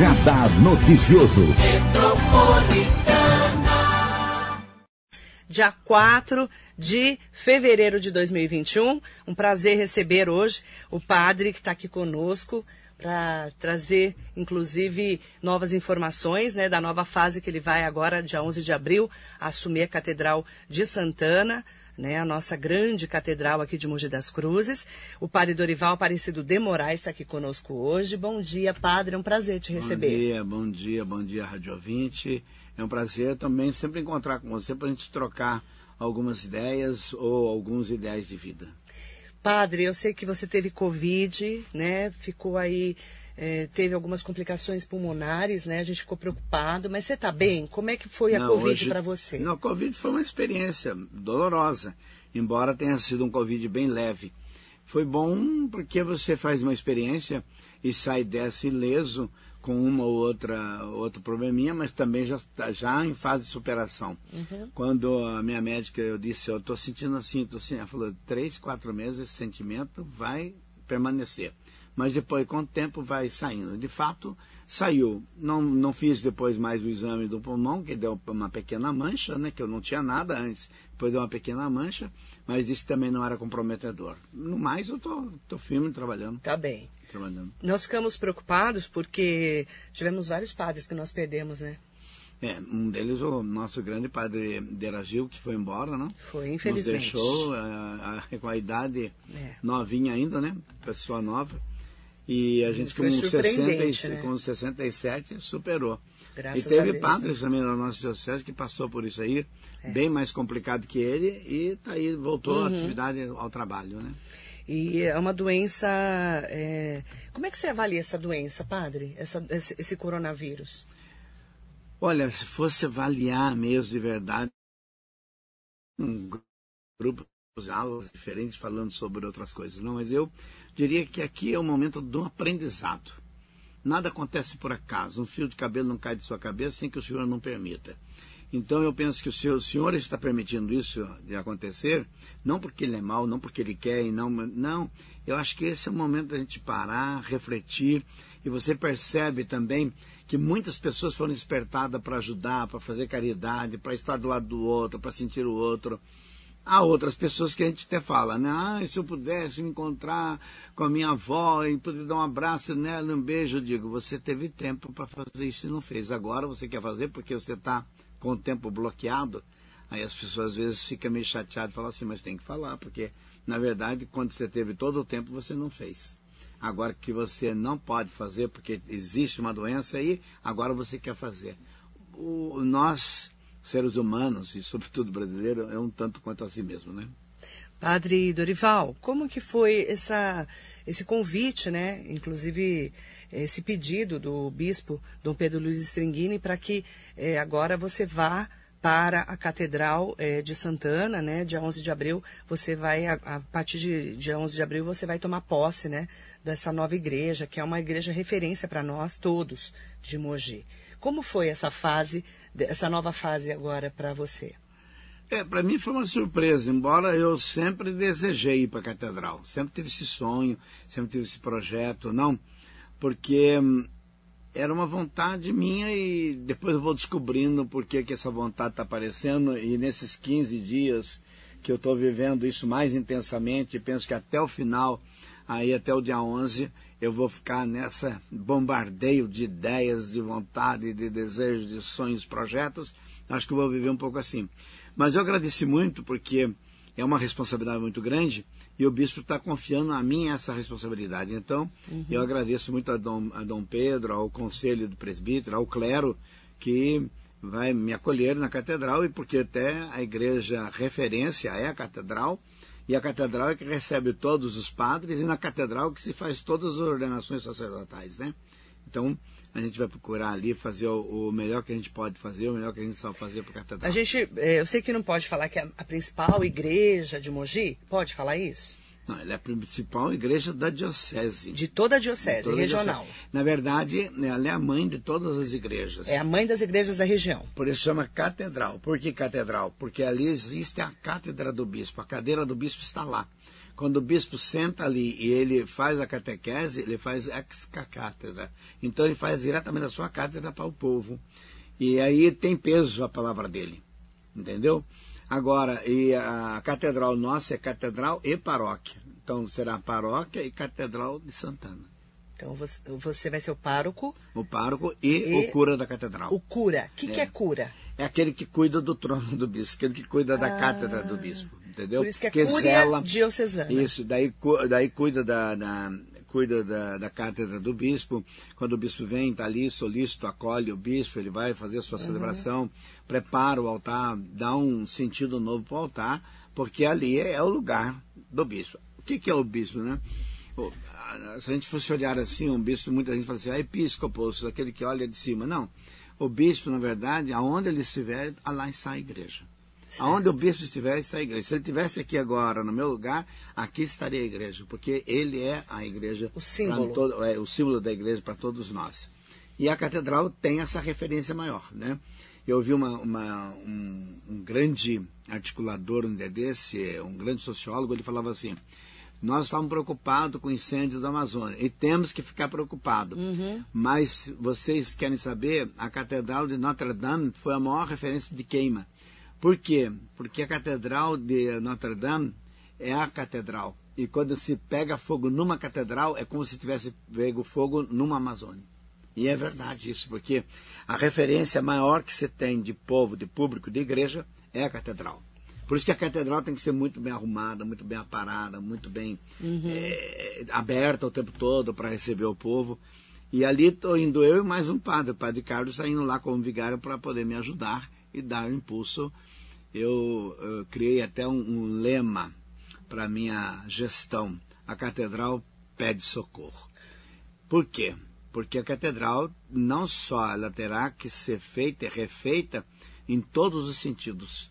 Radar Noticioso. Dia 4 de fevereiro de 2021. Um prazer receber hoje o padre que está aqui conosco para trazer, inclusive, novas informações né, da nova fase que ele vai agora, dia 11 de abril, assumir a Catedral de Santana né, a nossa grande catedral aqui de Mogi das Cruzes. O padre Dorival Aparecido de Moraes está aqui conosco hoje. Bom dia, padre, é um prazer te receber. Bom dia, bom dia, bom dia, Rádio Ouvinte. É um prazer também sempre encontrar com você para a gente trocar algumas ideias ou alguns ideais de vida. Padre, eu sei que você teve Covid, né? Ficou aí é, teve algumas complicações pulmonares, né? A gente ficou preocupado, mas você está bem? Como é que foi não, a Covid para você? Não, a Covid foi uma experiência dolorosa, embora tenha sido um Covid bem leve. Foi bom porque você faz uma experiência e sai dessa ileso com uma ou outra outro probleminha, mas também já tá, já em fase de superação. Uhum. Quando a minha médica eu disse eu estou sentindo assim, estou assim, ela falou três, quatro meses esse sentimento vai permanecer mas depois, com o tempo, vai saindo. De fato, saiu. Não, não fiz depois mais o exame do pulmão, que deu uma pequena mancha, né, que eu não tinha nada antes. Depois deu uma pequena mancha, mas isso também não era comprometedor. No mais, eu tô, tô firme trabalhando. Tá bem. Trabalhando. Nós ficamos preocupados porque tivemos vários padres que nós perdemos, né? É, um deles, o nosso grande padre Deragil, que foi embora, não? Foi, infelizmente. Nos deixou com a idade é. novinha ainda, né? Pessoa nova. E a gente, com, 60, né? com 67, superou. Graças e teve Deus, padres né? também na nossa diocese que passou por isso aí, é. bem mais complicado que ele, e tá aí voltou uhum. a atividade ao trabalho, né? E é uma doença. É... Como é que você avalia essa doença, padre? Essa, esse, esse coronavírus? Olha, se fosse avaliar mesmo de verdade, um grupo aulas diferentes falando sobre outras coisas, não, mas eu diria que aqui é o momento do aprendizado. Nada acontece por acaso. Um fio de cabelo não cai de sua cabeça sem que o senhor não permita. Então eu penso que o senhor, o senhor está permitindo isso de acontecer, não porque ele é mau, não porque ele quer, não, não. Eu acho que esse é o momento da gente parar, refletir, e você percebe também que muitas pessoas foram despertadas para ajudar, para fazer caridade, para estar do lado do outro, para sentir o outro. Há outras pessoas que a gente até fala, né? Ah, se eu pudesse me encontrar com a minha avó e poder dar um abraço nela, um beijo, eu digo, você teve tempo para fazer isso e não fez. Agora você quer fazer porque você está com o tempo bloqueado. Aí as pessoas às vezes ficam meio chateadas e falam assim, mas tem que falar, porque na verdade quando você teve todo o tempo você não fez. Agora que você não pode fazer porque existe uma doença aí, agora você quer fazer. O, nós seres humanos, e sobretudo brasileiro, é um tanto quanto a si mesmo, né? Padre Dorival, como que foi essa, esse convite, né? Inclusive esse pedido do bispo Dom Pedro Luiz Stringini para que eh, agora você vá para a Catedral eh, de Santana, né? Dia 11 de abril, você vai, a, a, partir de dia 11 de abril, você vai tomar posse, né? Dessa nova igreja, que é uma igreja referência para nós todos de Mogi. Como foi essa fase essa nova fase agora para você? É, para mim foi uma surpresa, embora eu sempre desejei ir para a catedral, sempre tive esse sonho, sempre tive esse projeto, não, porque hum, era uma vontade minha e depois eu vou descobrindo por que, que essa vontade está aparecendo e nesses 15 dias que eu estou vivendo isso mais intensamente, penso que até o final, aí até o dia 11, eu vou ficar nessa bombardeio de ideias, de vontade, de desejos, de sonhos, projetos. Acho que eu vou viver um pouco assim. Mas eu agradeci muito porque é uma responsabilidade muito grande e o bispo está confiando a mim essa responsabilidade. Então, uhum. eu agradeço muito a Dom, a Dom Pedro, ao conselho do presbítero, ao clero, que vai me acolher na catedral e porque até a igreja referência é a catedral e a catedral é que recebe todos os padres, e na catedral que se faz todas as ordenações sacerdotais, né? Então, a gente vai procurar ali fazer o, o, melhor que a gente pode fazer, o melhor que a gente sabe fazer para a catedral. A gente, é, eu sei que não pode falar que é a principal igreja de Mogi, pode falar isso? Não, ela é a principal igreja da diocese. De toda a diocese, toda regional. Diocese. Na verdade, ela é a mãe de todas as igrejas. É a mãe das igrejas da região. Por isso chama catedral. Por que catedral? Porque ali existe a cátedra do bispo. A cadeira do bispo está lá. Quando o bispo senta ali e ele faz a catequese, ele faz ex cátedra. Então ele faz diretamente a sua cátedra para o povo. E aí tem peso a palavra dele. Entendeu? Agora, e a catedral nossa é catedral e paróquia. Então será paróquia e catedral de Santana. Então você vai ser o pároco. O pároco e, e o cura da catedral. O cura. O que é. que é cura? É aquele que cuida do trono do bispo, aquele que cuida da ah, cátedra do bispo. Entendeu? Por isso que é que cúria diocesana. Isso, daí, daí cuida da, da cuida da, da, cátedra do bispo. Quando o bispo vem, está ali, solícito, acolhe o bispo, ele vai fazer a sua uhum. celebração, prepara o altar, dá um sentido novo para o altar, porque ali é o lugar do bispo. O que, que é o bispo, né? Se a gente fosse olhar assim, um bispo, muita gente fala assim, ah, episcopo, aquele que olha de cima. Não. O bispo, na verdade, aonde ele estiver, lá está a igreja. Aonde o bispo estiver, está a igreja. Se ele estivesse aqui agora, no meu lugar, aqui estaria a igreja, porque ele é a igreja. O símbolo. Todo, é, o símbolo da igreja para todos nós. E a catedral tem essa referência maior, né? Eu ouvi uma, uma, um, um, grande articulador, um desse, um grande sociólogo, ele falava assim, nós estávamos preocupados com o incêndio da Amazônia e temos que ficar preocupados. Uhum. Mas vocês querem saber, a Catedral de Notre Dame foi a maior referência de queima. Por quê? Porque a Catedral de Notre Dame é a catedral. E quando se pega fogo numa catedral, é como se tivesse pego fogo numa Amazônia. E é verdade isso, porque a referência maior que você tem de povo, de público, de igreja, é a catedral. Por isso que a catedral tem que ser muito bem arrumada, muito bem aparada, muito bem uhum. é, aberta o tempo todo para receber o povo. E ali estou indo eu e mais um padre, o padre Carlos, está indo lá como vigário para poder me ajudar e dar um impulso eu, eu criei até um, um lema para minha gestão. A catedral pede socorro. Por quê? Porque a catedral não só ela terá que ser feita e refeita em todos os sentidos.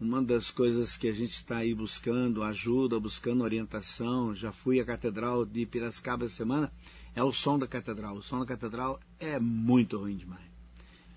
Uma das coisas que a gente está aí buscando ajuda, buscando orientação, já fui à Catedral de Piracicaba essa semana, é o som da catedral. O som da catedral é muito ruim demais.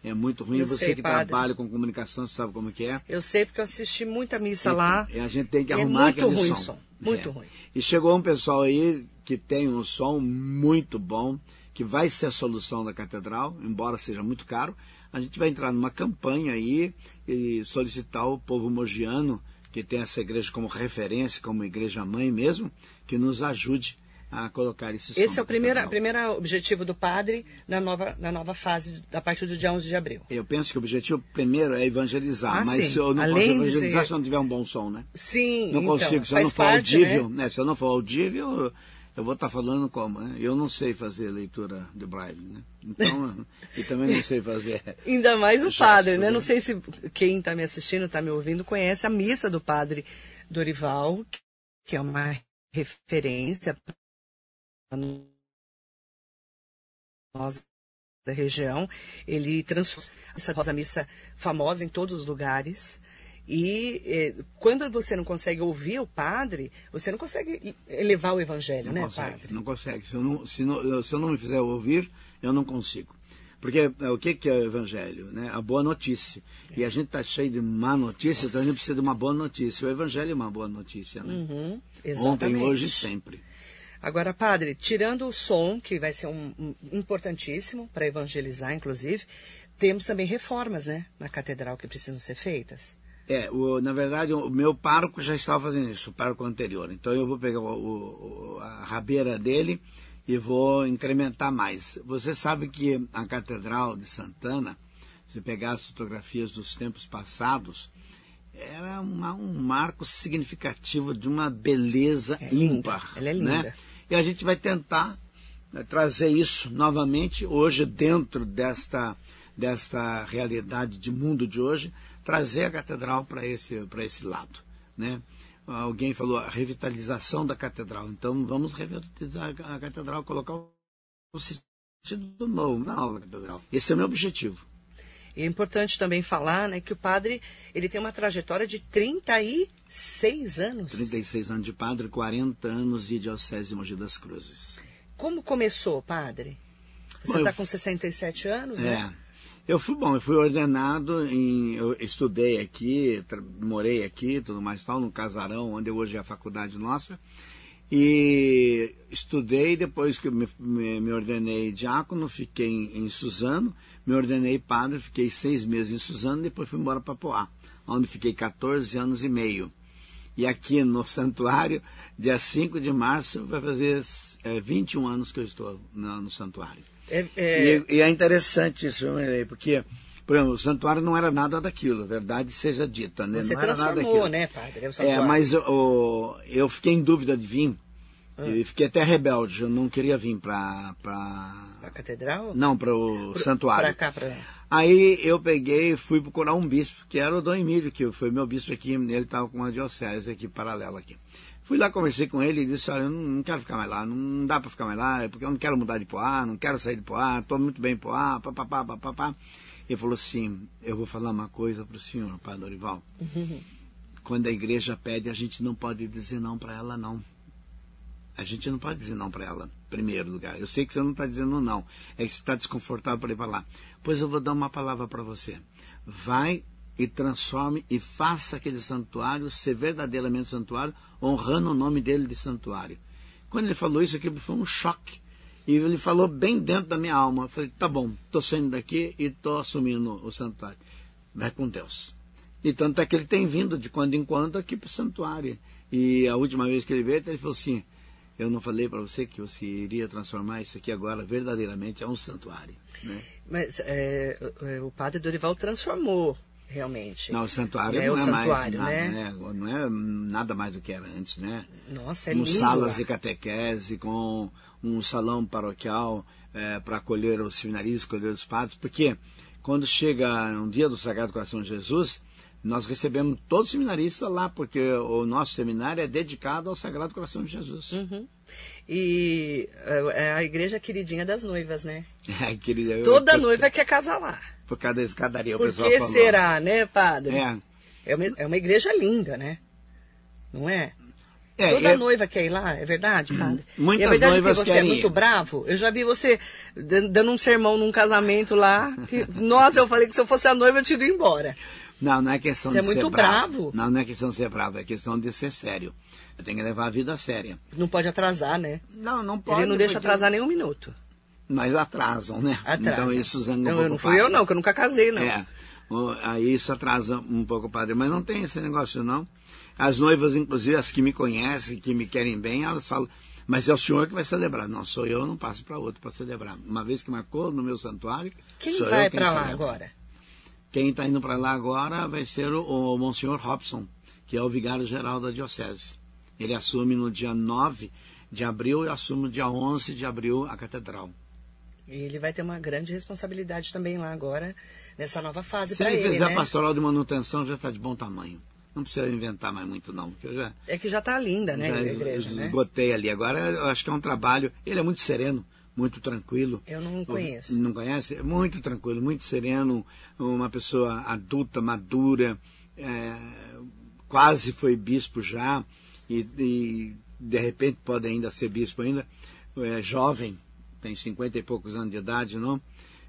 É muito ruim. Eu você sei, que padre. trabalha com comunicação, sabe como que é? Eu sei porque eu assisti muita missa lá. E a gente tem que é arrumar aquele ruim som. som. Muito é. ruim. E chegou um pessoal aí que tem um som muito bom, que vai ser a solução da catedral, embora seja muito caro. A gente vai entrar numa campanha aí e solicitar o povo mogiano, que tem essa igreja como referência, como igreja mãe mesmo, que nos ajude a colocar esse Esse é o primeiro, primeiro objetivo do padre na nova, na nova fase, a partir do dia 11 de abril. Eu penso que o objetivo primeiro é evangelizar, ah, mas sim. eu não Além posso evangelizar ser... se eu não tiver um bom som, né? Sim, Não então, consigo, se eu não for parte, audível, né? né? Se eu não for audível, eu vou estar falando como, né? Eu não sei fazer leitura de braille, né? Então, e também não sei fazer. Ainda mais o padre, né? Não sei se quem está me assistindo, está me ouvindo, conhece a missa do padre Dorival, que é uma referência nós da região. Ele transformou essa Rosa Missa famosa em todos os lugares. E eh, quando você não consegue ouvir o padre, você não consegue elevar o evangelho, não né, consegue, padre? Não consegue. Se eu não, se, não, se eu não me fizer ouvir, eu não consigo. Porque é, o que, que é o evangelho? Né? A boa notícia. É. E a gente está cheio de má notícia, então a gente precisa de uma boa notícia. O evangelho é uma boa notícia. Né? Uhum, Ontem, hoje e sempre. Agora, padre, tirando o som, que vai ser um, um importantíssimo para evangelizar, inclusive, temos também reformas, né, na catedral que precisam ser feitas. É, o, na verdade, o meu pároco já estava fazendo isso, o pároco anterior. Então eu vou pegar o, o, a rabeira dele e vou incrementar mais. Você sabe que a Catedral de Santana, se pegar as fotografias dos tempos passados, era uma, um marco significativo de uma beleza é ímpar. Ela é linda. Né? E a gente vai tentar né, trazer isso novamente hoje dentro desta, desta realidade de mundo de hoje, trazer a catedral para esse, esse lado. Né? Alguém falou a revitalização da catedral. Então vamos revitalizar a catedral, colocar o sentido novo na nova catedral. Esse é o meu objetivo. E é importante também falar né, que o padre ele tem uma trajetória de 36 anos. 36 anos de padre, 40 anos de diocese de Mogi das Cruzes. Como começou, padre? Você está com 67 anos, é, né? Eu fui bom, eu fui ordenado em. Eu estudei aqui, morei aqui, tudo mais tal, no casarão, onde hoje é a faculdade nossa. E estudei, depois que me, me, me ordenei diácono, fiquei em, em, Suzano, me ordenei padre, fiquei seis meses em Suzano, depois fui embora para Poá, onde fiquei 14 anos e meio. E aqui no santuário, dia 5 de março, vai fazer é, 21 anos que eu estou no, no santuário. É, é... E, e, é interessante isso, porque, por exemplo, o santuário não era nada daquilo, verdade seja dita, né? Você não transformou, né, padre? É, é mas o, eu fiquei em dúvida de vir. Ah. E fiquei até rebelde, eu não queria vir para para a catedral? Não, para o santuário. Para cá, para Aí eu peguei e fui procurar um bispo, que era o Dom Emílio, que foi meu bispo aqui, ele estava com uma diocese aqui paralela aqui. Fui lá, conversei com ele e disse, olha, eu não, não quero ficar mais lá, não dá para ficar mais lá, porque eu não quero mudar de Poá, não quero sair de Poá, estou muito bem em Poá, papapá, papapá. Ele falou assim, eu vou falar uma coisa para o senhor, Padre Dorival. Uhum. Quando a igreja pede, a gente não pode dizer não para ela, não. A gente não pode dizer não para ela, primeiro lugar. Eu sei que você não está dizendo não, é que você está desconfortável para ir para lá. Pois eu vou dar uma palavra para você. Vai e transforme e faça aquele santuário ser verdadeiramente santuário, honrando o nome dele de santuário. Quando ele falou isso, aquilo foi um choque. E ele falou bem dentro da minha alma. Eu falei, tá bom, estou saindo daqui e estou assumindo o santuário. Vai com Deus. E tanto é que ele tem vindo de quando em quando aqui para o santuário. E a última vez que ele veio, ele falou assim, eu não falei para você que você iria transformar isso aqui agora verdadeiramente a um santuário. Né? Mas é, o padre Dorival transformou realmente. Não, o santuário é, não o é santuário, mais nada, né? né? Não é nada mais do que era antes, né? Nossa, é com lindo. salas de catequese, com um salão paroquial é, para acolher os seminaristas, acolher os padres, porque quando chega um dia do Sagrado Coração de Jesus, nós recebemos todos os seminaristas lá, porque o nosso seminário é dedicado ao Sagrado Coração de Jesus. Uhum. E é, é a igreja queridinha das noivas, né? É, querida, Toda eu... noiva quer casar lá. Por causa da escadaria, o Por pessoal que falou. será, né, padre? É. É uma, é uma igreja linda, né? Não é? É, Toda eu... noiva quer ir lá, é verdade, padre? Muitas e é verdade noivas que você é muito ir. bravo. Eu já vi você dando um sermão num casamento lá. Que, nossa, eu falei que se eu fosse a noiva eu tinha ido embora. Não, não é questão Você de é ser bravo. Não, não é questão de ser bravo, é questão de ser sério. Eu tenho que levar a vida a séria. Não pode atrasar, né? Não, não pode. Ele não deixa porque- atrasar nem um minuto. Mas atrasam, né? Atrasa. Então isso zanga um Não, pouco não fui eu não, que eu nunca casei, não. É. Aí isso atrasa um pouco o padre. Mas não tem esse negócio, não. As noivas, inclusive, as que me conhecem, que me querem bem, elas falam, mas é o senhor que vai celebrar. Não, sou eu, não passo para outro para celebrar. Uma vez que marcou no meu santuário, Quem sou vai pra lá celebra. agora? Quem está indo para lá agora vai ser o, o Monsenhor Robson, que é o vigário-geral da Diocese. Ele assume no dia 9 de abril e assume no dia 11 de abril a catedral. E ele vai ter uma grande responsabilidade também lá agora, nessa nova fase Se para ele ele, fizer né? pastoral de manutenção, já está de bom tamanho. Não precisa inventar mais muito, não. Já, É que já tá linda, né, já igreja, né? esgotei ali. Agora eu acho que é um trabalho. Ele é muito sereno, muito tranquilo. Eu não conheço. Não conhece? É Muito tranquilo, muito sereno, uma pessoa adulta, madura, é, quase foi bispo já, e, e, de repente pode ainda ser bispo ainda, é jovem, tem cinquenta e poucos anos de idade, não?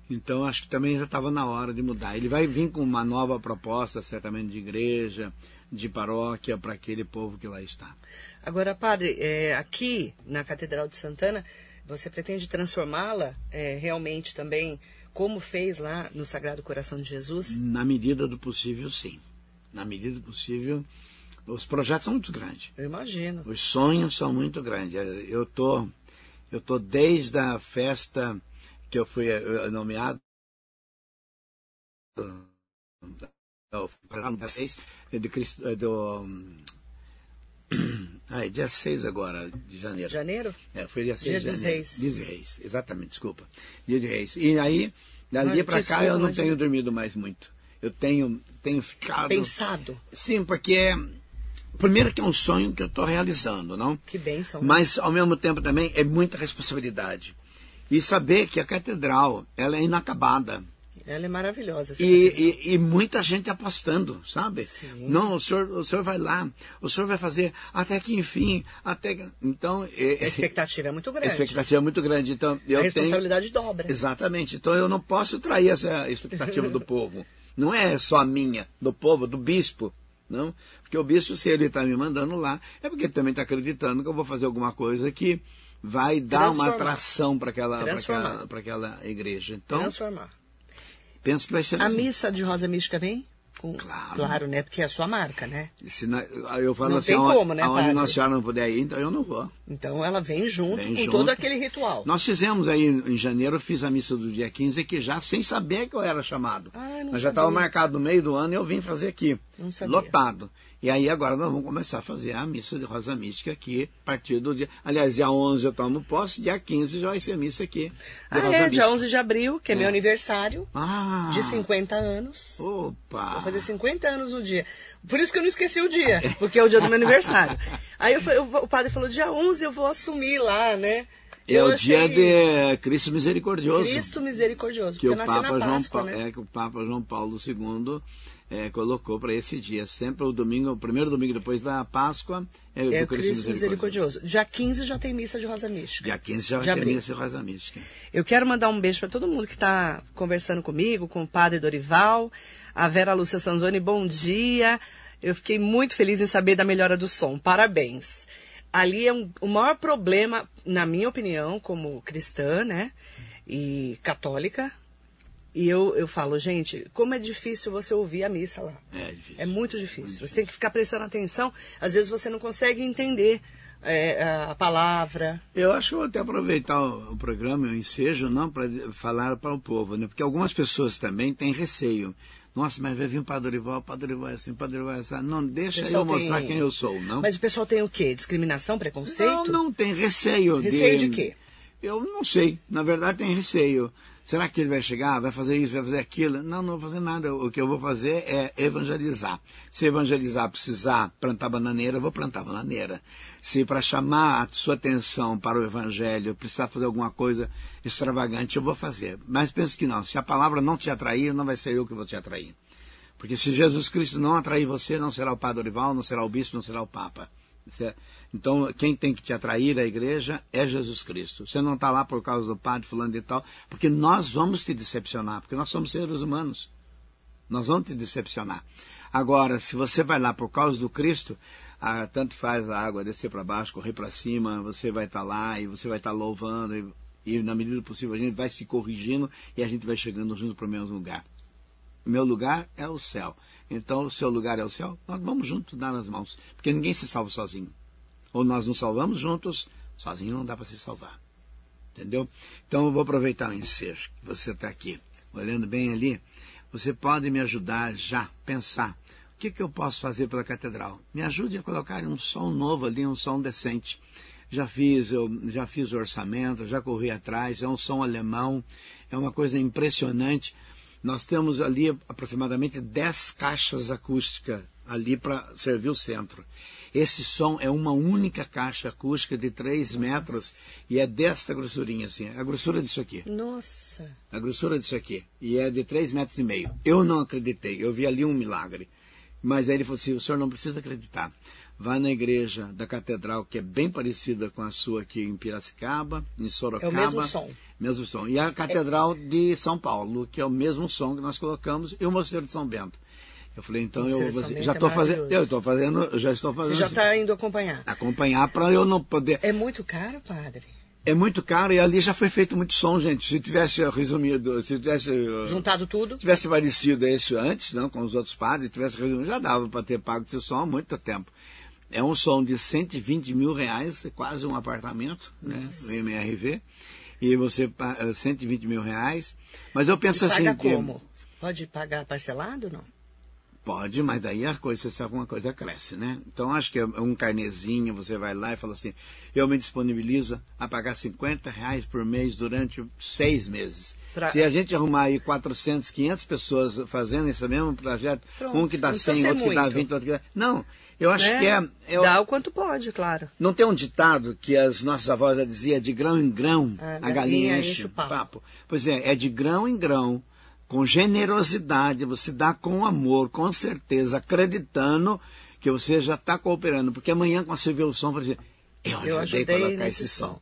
Então acho que também já estava na hora de mudar. Ele vai vir com uma nova proposta, certamente, de igreja, de paróquia, para aquele povo que lá está. Agora, padre, é, aqui na Catedral de Santana, você pretende transformá-la é, realmente também, como fez lá no Sagrado Coração de Jesus? Na medida do possível, sim. Na medida do possível, os projetos são muito grandes. Eu imagino. Os sonhos são muito grandes. Eu tô, eu tô desde a festa que eu fui eh, nomeado eu fui lá no dia 6 de Cristo, do ai, dia 6 agora de janeiro. Janeiro? É, foi dia 6 Dia de janeiro. Dia dos Reis, exatamente, desculpa. Dia de Reis. E aí, dali para cá, eu não tenho dormido mais muito. Eu tenho, tenho ficado. Pensado. Sim, porque é. Primeiro que é um sonho que eu estou realizando, não? Que bênção. né? Mas, ao mesmo tempo, também é muita responsabilidade. E saber que a catedral, ela é inacabada. Ela é maravilhosa. E, e, e, muita gente apostando, sabe? Sim. Não, o senhor, o senhor vai lá, o senhor vai fazer até que enfim, até que... Então... É, a expectativa é muito grande. A expectativa é muito grande. Então, eu a responsabilidade tenho... dobra. Exatamente. Então eu não posso trair essa expectativa do povo. Não é só a minha, do povo, do bispo. Não? Porque o bispo, se ele está me mandando lá, é porque ele também está acreditando que eu vou fazer alguma coisa que vai dar uma atração para aquela, aquela, aquela igreja. Então, Transformar. Penso que vai ser A assim. missa de Rosa Mística vem? Com... Claro. Claro, né? Porque é a sua marca, né? Se na- eu falo Não assim, tem como, né, aonde padre? Nossa Senhora não puder ir, então eu não vou. Então ela vem junto Vem com junto. todo aquele ritual. Nós fizemos aí em janeiro, eu fiz a missa do dia 15 aqui já, sem saber que eu era chamado. Ah, não Mas já estava sabia. marcado no meio do ano e eu vim fazer aqui. Não sabia. Lotado. E aí agora nós vamos começar a fazer a missa de Rosa Mística aqui, a partir do dia... Aliás, dia 11 eu tomo posse, dia 15 já vai ser a missa aqui. Ah, Rosa é, dia Mística. 11 de abril, que é, meu aniversário, Ah! de 50 anos. Opa! Vou fazer 50 anos no dia. Por isso que eu não esqueci o dia, porque é o dia do meu aniversário. Aí eu falei- o padre falou, dia 11 eu vou assumir lá, né? É Eu o dia de Cristo Misericordioso. Cristo misericordioso, que porque o eu nasci Papa na João Páscoa, Pa- né? é que o Papa João Paulo II é, colocou para esse dia, sempre o domingo, o primeiro domingo depois da Páscoa é, É o Cristo, Misericordioso. Dia 15 já tem missa de Rosa Mística. Dia 15 já vai De ter abril. missa de Rosa Mística. Eu quero mandar um beijo para todo mundo que está conversando comigo, com o padre Dorival, a Vera Lúcia Sanzoni, bom dia. Eu fiquei muito feliz em saber da melhora do som. Parabéns. Ali é um, o maior problema, na minha opinião, como cristã, né? E católica. E eu, eu falo, gente, como é difícil você ouvir a missa lá. É difícil. É muito difícil. Você tem que ficar prestando atenção. Às vezes você não consegue entender é, a- palavra. Eu acho que eu vou até aproveitar o, o programa, o ensejo, não para falar para o povo, né? Porque algumas pessoas também têm receio. Nossa, mas vai vir o Padre Dorival, o Padre Dorival é assim, o Padre Dorival é assim. Não, deixa eu mostrar tem- quem eu sou, não? Mas o pessoal tem o quê? Discriminação, preconceito? Não, não, tem receio. Receio de quê? Eu não sei. Na verdade, tem receio. Será que ele vai chegar, vai fazer isso, vai fazer aquilo? Não, não vou fazer nada. O que eu vou fazer é evangelizar. Se evangelizar precisar plantar bananeira, eu vou plantar bananeira. Se para chamar a sua atenção para o evangelho precisar fazer alguma coisa extravagante, eu vou fazer. Mas pense que não. Se a palavra não te atrair, não vai ser eu que vou te atrair. Porque se Jesus Cristo não atrair você, não será o Padre Orival, não será o Bispo, não será o Papa. Então, quem tem que te atrair à igreja é Jesus Cristo. Você não está lá por causa do padre fulano e tal, porque nós vamos te decepcionar, porque nós somos seres humanos. Nós vamos te decepcionar. Agora, se você vai lá por causa do Cristo, ah, tanto faz a água descer para baixo, correr para cima, você vai estar lá e você vai estar louvando, e, e na medida do possível a gente vai se corrigindo e a gente vai chegando junto para o mesmo lugar. O meu lugar é o céu. Então, o seu lugar é o céu. Nós vamos juntos dar as mãos. Porque ninguém se salva sozinho. Ou nós nos salvamos juntos, sozinho não dá para se salvar. Entendeu? Então, eu vou aproveitar o ensejo que você está aqui, olhando bem ali. Você pode me ajudar já, pensar. O que, que eu posso fazer pela catedral? Me ajude a colocar um som novo ali, um som decente. Já fiz, eu já fiz o orçamento, já corri atrás, é um som alemão, é uma coisa impressionante. Nós temos ali aproximadamente 10 caixas acústicas ali para servir o centro. Esse som é uma única caixa acústica de 3 metros e é desta grossurinha assim, a grossura disso aqui. Nossa. A grossura disso aqui. E é de 3 metros e meio. Eu não acreditei, eu vi ali um milagre. Mas aí ele falou assim, o senhor não precisa acreditar. Vá na igreja da catedral, que é bem parecida com a sua aqui em Piracicaba, em Sorocaba. É o mesmo som. Mesmo som. E a Catedral de São Paulo, que é o mesmo som que nós colocamos, e o Mosteiro de São Bento. Eu falei, então eu vou já é estou fazendo, maravilhoso. eu estou fazendo, já estou fazendo Você já assim, está indo acompanhar. acompanhar para eu não poder. É muito caro, padre? É muito caro e ali já foi feito muito som, gente. Se tivesse resumido, se tivesse uh, Juntado tudo? tivesse parecido isso antes, não, com os outros padres, tivesse resumido, já dava para ter pago esse som há muito tempo. É um som de 120 mil reais, é quase um apartamento, né, no MRV, e você pa- eh, 120 mil reais. Mas eu penso E assim paga que como? Pode pagar parcelado não? pode, mas daí a coisa, você sabe, uma coisa cresce, né? Então acho que é um carnezinho, você vai lá e fala assim, eu me disponibilizo a pagar 50 reais por mês durante seis meses. Pra- Se a gente arrumar aí 400, 500 pessoas fazendo esse mesmo projeto, Pronto. um que dá Não precisa 100, ser outro que dá muito. 20, outro que dá... Não, eu acho Né? que é... eu- Dá o quanto pode, claro. Não tem um ditado que as nossas avós já diziam, de grão em grão, A a galinha enche enche o papo. papo. Pois é, é de grão em grão, com generosidade, você dá com amor, com certeza, acreditando que você já está cooperando. Porque amanhã, quando você vê o som, você eu ajudei, eu ajudei a colocar esse som. som.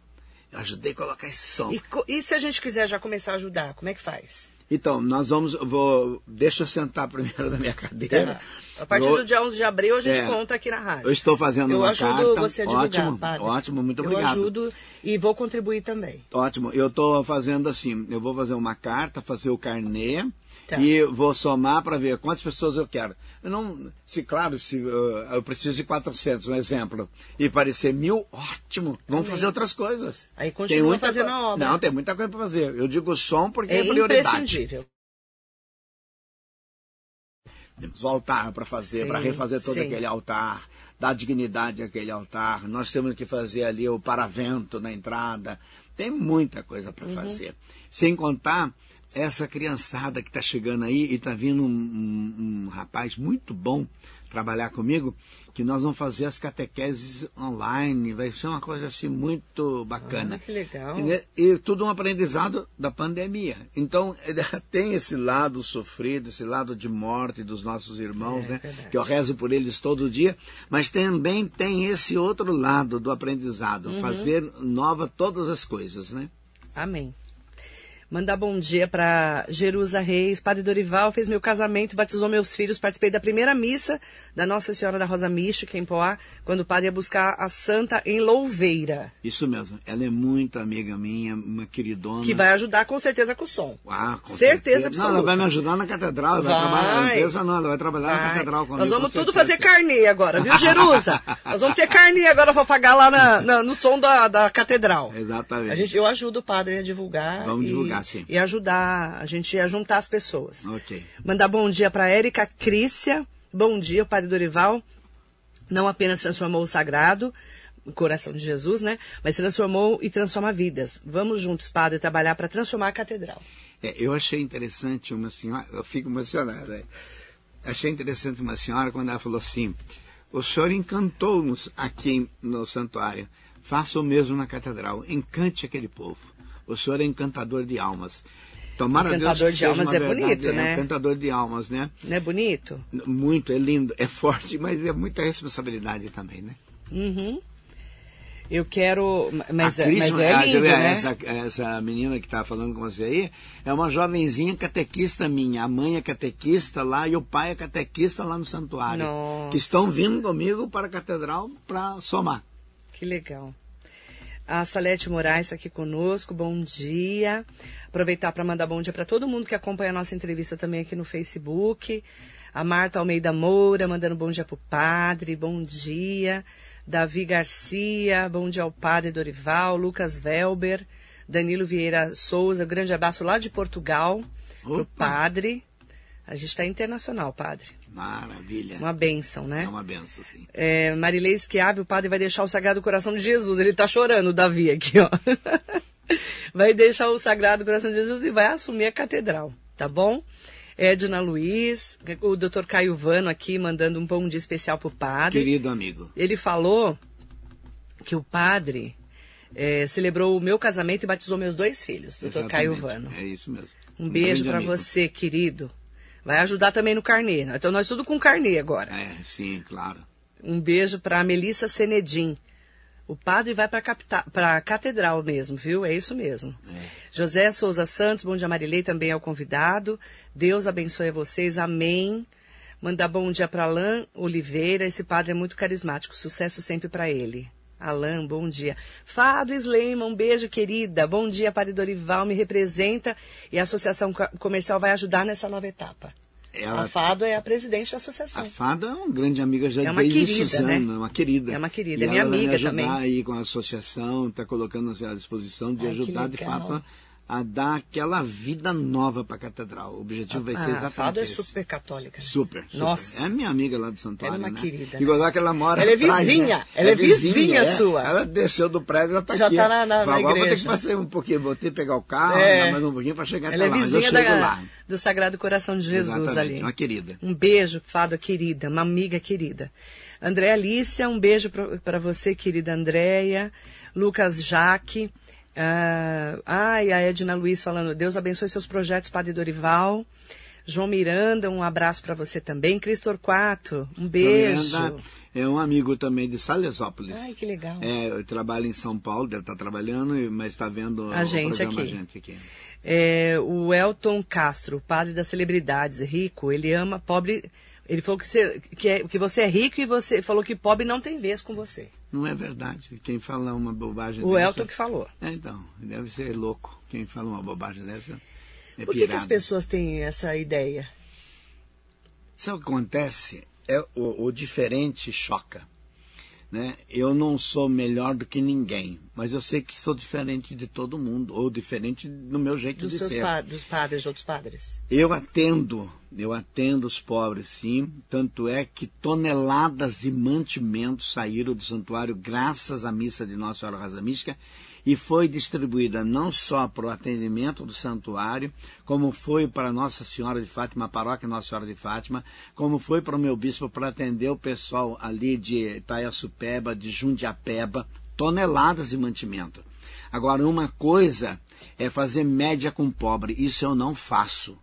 Eu ajudei a colocar esse som. E, e, se a gente quiser já começar a ajudar, como é que faz? Então, nós vamos. Vou, deixa eu sentar primeiro na minha cadeira. Tá. A partir vou, do dia 11 de abril, a gente é, conta aqui na rádio. Eu estou fazendo eu uma carta. Eu ajudo você a divulgar, ótimo, padre. Ótimo, muito obrigado. Eu ajudo e vou contribuir também. Ótimo. Eu estou fazendo assim: eu vou fazer uma carta, fazer o carnê Tá. E vou somar para ver quantas pessoas eu quero. Não, se claro, se uh, eu preciso de 400, um exemplo, e parecer mil, ótimo, vamos Amém. fazer outras coisas. Aí continua fazendo a obra. Não, tem muita coisa para fazer. Eu digo som porque é, é prioridade. Imprescindível. Temos o altar para fazer, para refazer todo sim. aquele altar, dar dignidade àquele altar. Nós temos que fazer ali o paravento na entrada. Tem muita coisa para uhum. fazer. Sem contar essa criançada que está chegando aí e está vindo um, um, um, rapaz muito bom trabalhar comigo, que nós vamos fazer as catequeses online, vai ser uma coisa assim muito bacana. Ah, que legal. E, e, tudo um aprendizado da pandemia. Então, tem esse lado sofrido, esse lado de morte dos nossos irmãos, é, né? Verdade. Que eu rezo por eles todo dia, mas também tem esse outro lado do aprendizado, uhum. fazer nova todas as coisas, né? Amém. Mandar bom dia para Jerusa Reis. Padre Dorival fez meu casamento, batizou meus filhos. Participei da primeira missa da Nossa Senhora da Rosa Mística, em Poá, quando o padre ia buscar a santa em Louveira. Isso mesmo. Ela é muito amiga minha, uma queridona. Que vai ajudar com certeza com o som. Ah, com certeza. certeza absoluta. Não, ela vai me ajudar na catedral. Vai, vai trabalhar na empresa, não. Ela vai trabalhar vai. na catedral comigo. Nós vamos tudo fazer carnê agora, viu, Jerusa? Nós vamos ter carnê agora para pagar lá na, na, no som da, da catedral. Exatamente. A gente, eu ajudo o padre a divulgar. Vamos e... divulgar sim. E ajudar, a gente ia juntar as pessoas. Ok. Mandar bom dia para Érica Crícia. Bom dia, Padre Dorival. Não apenas transformou o sagrado, o coração de Jesus, né? Mas transformou e transforma vidas. Vamos juntos, Padre, trabalhar para transformar a catedral. É, eu achei interessante uma senhora, eu fico emocionada. É. Achei interessante uma senhora quando ela falou assim: o senhor encantou-nos aqui no santuário. Faça o mesmo na catedral. Encante aquele povo. O senhor é encantador de almas. Tomara encantador Deus de almas é verdade, bonito, é, né? Encantador de almas, né? Não é bonito? Muito, é lindo, é forte, mas é muita responsabilidade também, né? Uhum. Eu quero. Mas, a Cris, mas é lindo, né? essa, essa menina que está falando com você aí é uma jovenzinha catequista minha. A mãe é catequista lá e o pai é catequista lá no santuário. Nossa. Que estão vindo comigo para a catedral para somar. Que legal. A Salete Moraes aqui conosco, bom dia. Aproveitar para mandar bom dia para todo mundo que acompanha a nossa entrevista também aqui no Facebook. A Marta Almeida Moura mandando bom dia para o padre, bom dia. Davi Garcia, bom dia ao padre Dorival. Lucas Velber, Danilo Vieira Souza, grande abraço lá de Portugal para o padre. A gente está internacional, padre. Maravilha. Uma benção, né? É uma benção, sim. É, Marilei Esquiave, o padre vai deixar o Sagrado Coração de Jesus. Ele está chorando, o Davi, aqui, ó. vai deixar o Sagrado Coração de Jesus e vai assumir a catedral, tá bom? Edna Luiz, o doutor Caio Vano aqui mandando um bom dia especial pro padre. Querido amigo. Ele falou que o padre é, celebrou o meu casamento e batizou meus dois filhos, doutor Caio Vano. É isso mesmo. Um, um beijo para você, querido. Vai ajudar também no carnê. Né? Então nós tudo com carnê agora. É, sim, claro. Um beijo para Melissa Senedim. O padre vai para a catedral mesmo, viu? É isso mesmo. É. José Souza Santos, bom dia Marilei, também é o convidado. Deus abençoe vocês, amém. Mandar bom dia para Alain Oliveira, esse padre é muito carismático, sucesso sempre para ele. Alain, bom dia. Fado Sleima, um beijo, querida. Bom dia, Padre Dorival, me representa e a Associação Comercial vai ajudar nessa nova etapa. Ela, a Fado é a presidente da associação. A Fado é uma grande amiga já é uma desde querida, Suzano, né? uma querida. É uma querida, e é minha amiga também. Vai me ajudar aí com a associação, está colocando-se à disposição de Ai, ajudar de fato a dar aquela vida nova para a catedral. O objetivo vai ser exatamente a Fado é super católica. Super, super. Nossa. É minha amiga lá do santuário, Ela é uma né? querida. E gozar que ela mora Ela é atrás, vizinha. Né? Ela é, é vizinha, vizinha é. sua. Ela desceu do prédio, ela está Já aqui. Já está na, na, na igreja. vou ter que passar um pouquinho, vou ter que pegar o carro, é. mais um pouquinho para chegar ela até é lá. vizinha da, lá. do Sagrado Coração de Jesus exatamente, ali. uma querida. Um beijo, Fado querida, uma amiga querida. André Alicia, um beijo para você, querida Andréia. Lucas Jaque. Ah, ai, a Edna Luiz falando, Deus abençoe seus projetos, Padre Dorival. João Miranda, um abraço para você também. Cristo Torquato, um beijo. João Miranda é um amigo também de Salesópolis. Ai, que legal. É, eu trabalho em São Paulo, deve estar trabalhando, mas está vendo a o gente programa aqui. A gente aqui. É, o Elton Castro, padre das celebridades, rico, ele ama pobre. Ele falou que você, que, é, que você é rico e você falou que pobre não tem vez com você. Não é verdade. Quem fala uma bobagem o dessa... O Elton que falou. É, então, deve ser louco. Quem fala uma bobagem dessa é Por que, que as pessoas têm essa ideia? Sabe o que acontece? É, o, o diferente choca. Né? Eu não sou melhor do que ninguém, mas eu sei que sou diferente de todo mundo, ou diferente do meu jeito dos de seus ser. Pa dos padres, de outros padres. Eu atendo, eu atendo os pobres, sim. Tanto é que toneladas de mantimentos saíram do santuário graças à missa de Nossa Senhora Rosa Mística e foi distribuída não só para o atendimento do santuário, como foi para Nossa Senhora de Fátima, a paróquia Nossa Senhora de Fátima, como foi para o meu bispo para atender o pessoal ali de Itaiaçupeba, de Jundiapeba, toneladas de mantimento. Agora, uma coisa é fazer média com pobre, isso eu não faço.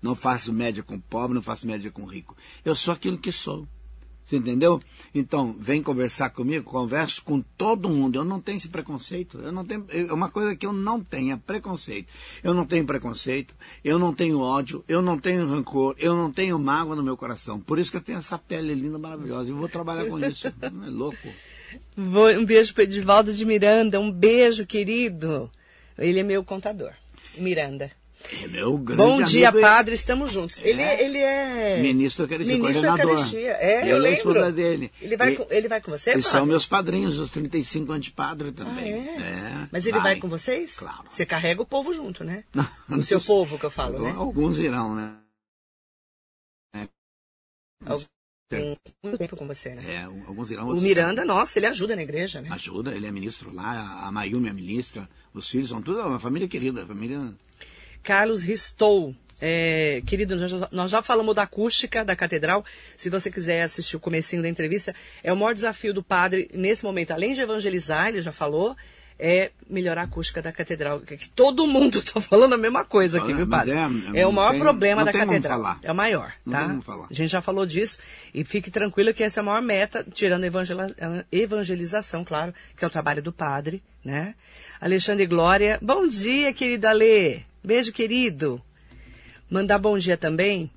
Não faço média com pobre, não faço média com rico. Eu sou aquilo que sou. Você entendeu? Então, vem conversar comigo, converso com todo mundo. Eu não tenho esse preconceito. Eu não tenho, é uma coisa que eu não tenho, é preconceito. Eu não tenho preconceito, eu não tenho ódio, eu não tenho rancor, eu não tenho mágoa no meu coração. Por isso que eu tenho essa pele linda, maravilhosa. E vou trabalhar com isso. Não é louco. Um beijo para Edivaldo de Miranda. Um beijo, querido. Ele é meu contador. Miranda. É meu grande Bom dia, amigo. padre, estamos juntos. Ele é, ele é ministro da Eucaristia, ministro coordenador. Eucaristia. É, ele eu é a esposa lembro. dele. Ele vai, e, com, ele vai com você, Eles padre? são meus padrinhos, os 35 antipadre também. Ah, é? É, Mas ele vai. com vocês? Claro. Você carrega o povo junto, né? Não, o seu povo que eu falo, né? Alguns irão, né? É. Algum, muito tempo com você, né? É, alguns irão. O Miranda, nossa, ele ajuda na igreja, né? Ajuda, ele é ministro lá, a Mayumi é ministra, os filhos são tudo uma família querida, família... Carlos Ristou. É, querido, nós já, nós já, falamos da acústica da catedral. Se você quiser assistir o comecinho da entrevista, é o maior desafio do padre nesse momento, além de evangelizar, ele já falou, é melhorar a acústica da catedral. Que, todo mundo está falando a mesma coisa aqui, viu, padre? é- É, o maior tem- problema da catedral. É o maior, tá? A gente já falou disso e fique tranquilo que essa é a maior meta, tirando a evangelização, claro, que é o trabalho do padre, né? Alexandre Glória, bom dia, querido Ale. Beijo, querido. Mandar bom dia também.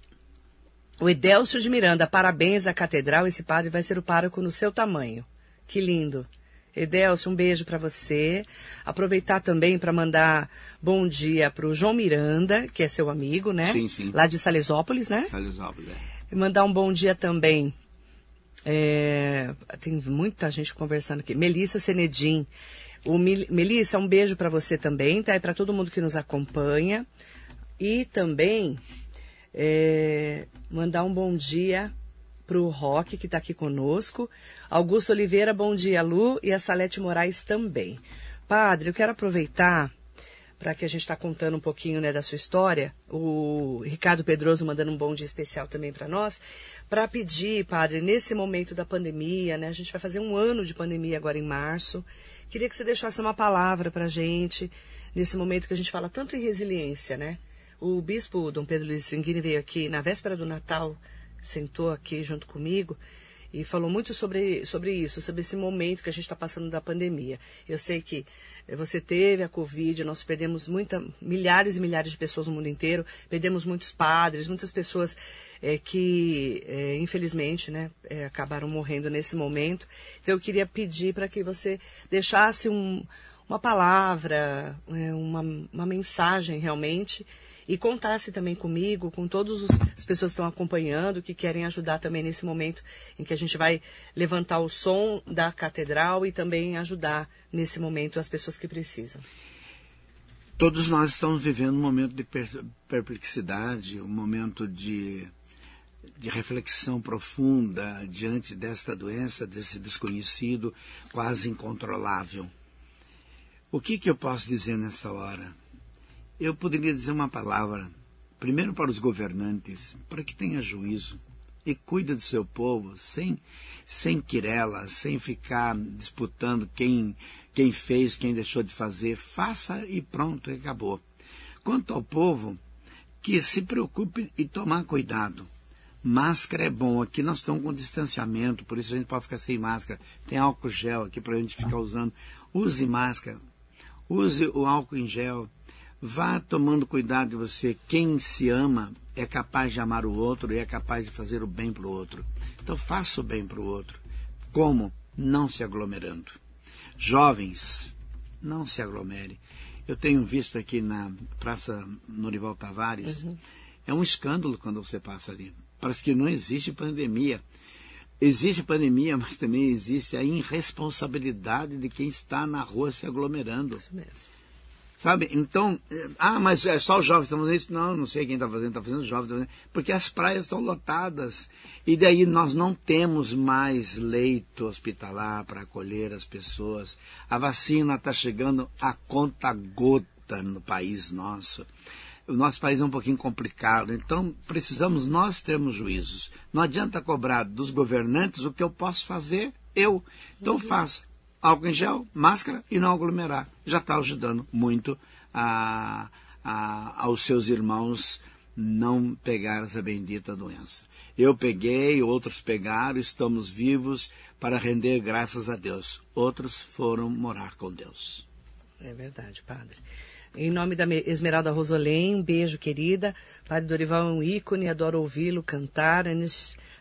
O Idélcio de Miranda, parabéns à catedral. Esse padre vai ser o pároco no seu tamanho. Que lindo. Edélcio, um beijo para você. Aproveitar também para mandar bom dia para o João Miranda, que é seu amigo, né? Sim, sim. Lá de Salesópolis, né? Salesópolis, é. Mandar um bom dia também. é, tem muita gente conversando aqui. Melissa Senedim. O Mil- Melissa, um beijo para você também, tá? E para todo mundo que nos acompanha. E também é, mandar um bom dia para o Roque, que está aqui conosco. Augusto Oliveira, bom dia, Lu. E a Salete Moraes também. Padre, eu quero aproveitar para que a gente está contando um pouquinho né, da sua história, o Ricardo Pedroso mandando um bom dia especial também para nós, para pedir, padre, nesse momento da pandemia, né, a gente vai fazer um ano de pandemia agora em março, queria que você deixasse uma palavra para a gente, nesse momento que a gente fala tanto em resiliência, né? O bispo Dom Pedro Luiz Stringini veio aqui na véspera do Natal, sentou aqui junto comigo e falou muito sobre, sobre isso, sobre esse momento que a gente está passando da pandemia. Eu sei que você teve a Covid, nós perdemos muita, milhares e milhares de pessoas no mundo inteiro, perdemos muitos padres, muitas pessoas eh, que, eh, infelizmente, né, eh, acabaram morrendo nesse momento. Então eu queria pedir para que você deixasse um, uma palavra, eh, uma, uma mensagem realmente e contasse também comigo, com todas as pessoas que estão acompanhando, que querem ajudar também nesse momento em que a gente vai levantar o som da catedral e também ajudar nesse momento as pessoas que precisam. Todos nós estamos vivendo um momento de per- perplexidade, um momento de, de reflexão profunda diante desta doença, desse desconhecido quase incontrolável. O que, que eu posso dizer nessa hora? Eu poderia dizer uma palavra, primeiro para os governantes, para que tenha juízo e cuide do seu povo sem, sem querela, sem ficar disputando quem, quem fez, quem deixou de fazer, faça e pronto, acabou. Quanto ao povo, que se preocupe e tomar cuidado. Máscara é bom. Aqui nós estamos com distanciamento, por isso a gente pode ficar sem máscara. Tem álcool gel aqui para a gente ficar usando. Use máscara. Use o álcool em gel. Vá tomando cuidado de você. Quem se ama é capaz de amar o outro e é capaz de fazer o bem para o outro. Então faça o bem para o outro. Como? Não se aglomerando. Jovens, não se aglomere. Eu tenho visto aqui na Praça Norival Tavares, uhum. é um escândalo quando você passa ali. Parece que não existe pandemia. Existe pandemia, mas também existe a irresponsabilidade de quem está na rua se aglomerando. Isso mesmo. Sabe? Então, eh, ah, mas é só os jovens que estão fazendo isso? Não, não sei quem está fazendo, está fazendo os jovens. Tá fazendo, porque as praias estão lotadas. E daí nós não temos mais leito hospitalar para acolher as pessoas. A vacina está chegando a conta gota no país nosso. O nosso país é um pouquinho complicado, então precisamos nós termos juízos. Não adianta cobrar dos governantes o que eu posso fazer eu. Então uhum. faça álcool em gel, máscara e não aglomerar. Já está ajudando muito a, a, aos seus irmãos não pegar essa bendita doença. Eu peguei, outros pegaram, estamos vivos para render graças a Deus. Outros foram morar com Deus. É verdade, Padre. Em nome da Esmeralda Rosolém, um beijo, querida. Padre Dorival é um ícone, adoro ouvi-lo cantar,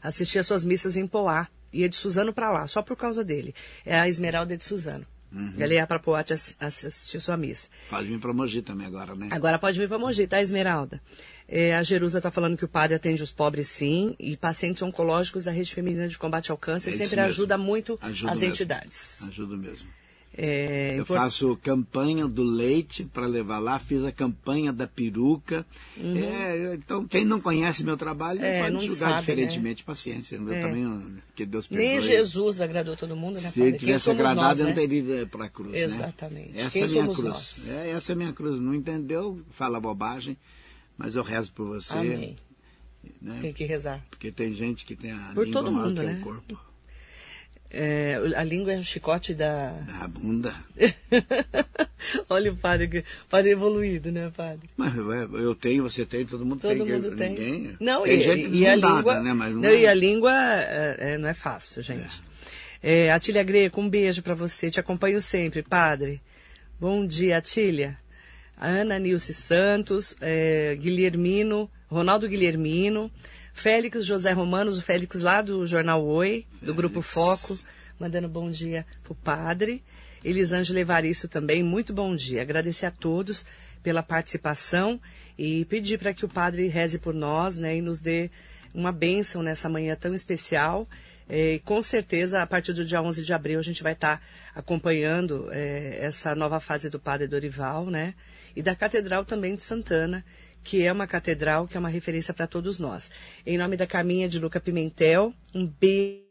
assistir às suas missas em Poá ia de Suzano para lá, só por causa dele. É a Esmeralda de Suzano. Uhum. Ela ia para Poate assistir sua missa. Pode vir para Mogi também agora, né? Agora pode vir para Mogi, tá, Esmeralda? É, a Jerusa está falando que o padre atende os pobres, sim, e pacientes oncológicos da Rede Feminina de Combate ao Câncer é sempre mesmo. ajuda muito ajuda as mesmo. entidades. Ajuda mesmo. É, eu faço campanha do leite para levar lá, fiz a campanha da peruca. Uhum. É, então, quem não conhece meu trabalho é, pode julgar sabe, diferentemente. Né? Paciência, eu é. também, que Deus perdoe. Nem Jesus agradou todo mundo, né? Se ele tivesse agradado, nós, eu não né? teria ido para a cruz. Né? Exatamente. Né? Essa quem é a minha cruz. É, essa é a minha cruz. Não entendeu? Fala bobagem, mas eu rezo por você. Amém. Né? Tem que rezar. Porque tem gente que tem a por língua todo mundo, né? o corpo. É, a língua é o chicote da. Da bunda. Olha o padre, padre evoluído, né, padre? Mas eu tenho, você tem, todo mundo todo tem. Mundo tem. Ninguém. Não, tem e, gente e a língua, né? Mas não, não é... E a língua é, é, não é fácil, gente. É. é Atília Greco, um beijo para você. Te acompanho sempre, padre. Bom dia, Atília. Ana Nilce Santos, é, Guilhermino, Ronaldo Guilhermino. Félix José Romanos, o Félix lá do Jornal Oi, do Félix. Grupo Foco, mandando bom dia pro padre. Elisângela Evaristo também, muito bom dia. Agradecer a todos pela participação e pedir para que o padre reze por nós, né, e nos dê uma bênção nessa manhã tão especial. É, e com certeza, a partir do dia 11 de abril, a gente vai estar tá acompanhando é, essa nova fase do Padre Dorival, né? E da Catedral também de Santana, que é uma catedral, que é uma referência para todos nós. Em nome da Caminha de Luca Pimentel, um beijo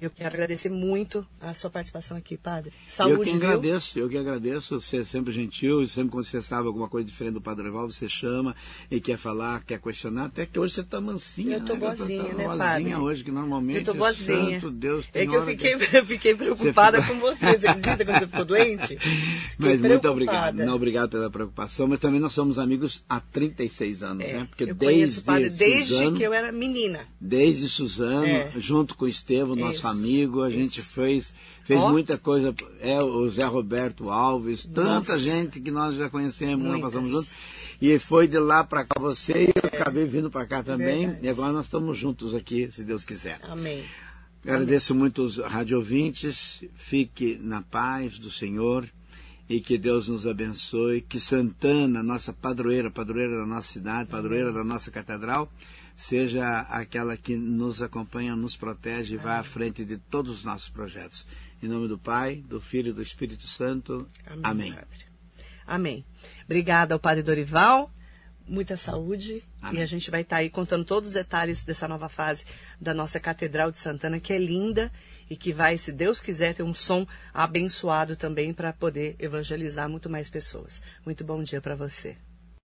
eu quero agradecer muito a sua participação aqui, padre. Saúde, Eu que viu? agradeço, eu que agradeço. Você é sempre gentil, sempre quando você sabe alguma coisa diferente do Padre Evaldo, você chama e quer falar, quer questionar. Até que hoje você está mansinha. Eu tô né? boazinha, tá, tá né, boazinha padre? hoje, que normalmente eu tô boazinha. santo Deus tem É que eu fiquei, que... eu fiquei preocupada você com você. Você acredita quando você ficou doente? Mas muito obrigado. Não, obrigado pela preocupação, mas também nós somos amigos há 36 anos, é, né? Porque eu desde o padre desde Suzano, que eu era menina. Desde Suzano, é. junto com o Estevam, nosso isso, amigo, a isso. gente fez, fez oh. muita coisa. É, o Zé Roberto Alves, tanta Nossa. gente que nós já conhecemos, nós passamos juntos. E foi de lá para cá você e eu acabei vindo para cá também. Verdade. E agora nós estamos juntos aqui, se Deus quiser. Amém. Agradeço Amém. muito os radiovintes. Fique na paz do Senhor e que Deus nos abençoe. Que Santana, nossa padroeira, padroeira da nossa cidade, padroeira da nossa catedral, seja aquela que nos acompanha, nos protege e vai à frente de todos os nossos projetos. Em nome do Pai, do Filho e do Espírito Santo. Amém. Amém. Amém. Obrigada ao Padre Dorival. Muita saúde. Amém. E a gente vai estar aí contando todos os detalhes dessa nova fase da nossa Catedral de Santana, que é linda e que vai, se Deus quiser, ter um som abençoado também para poder evangelizar muito mais pessoas. Muito bom dia para você.